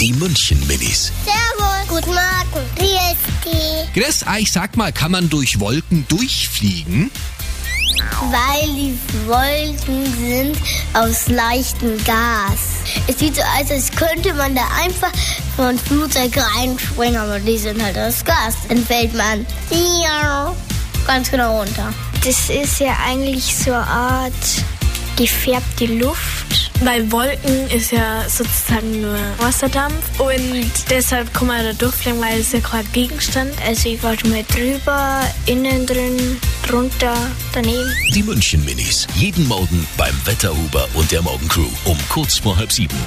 Die München-Minis. Servus. Guten Morgen. Wie ist die? Chris, ah, ich sag mal, kann man durch Wolken durchfliegen? Weil die Wolken sind aus leichtem Gas. Es sieht so aus, als könnte man da einfach von Flugzeug reinspringen, aber die sind halt aus Gas. Dann fällt man ja, ganz genau runter. Das ist ja eigentlich so eine Art, die färbt die Luft. Weil Wolken ist ja sozusagen nur Wasserdampf und deshalb kann man da durchfliegen, weil es ja kein Gegenstand. Also ich war schon mal drüber, innen drin, drunter, daneben. Die München-Minis. Jeden Morgen beim Wetterhuber und der Morgencrew um kurz vor halb sieben.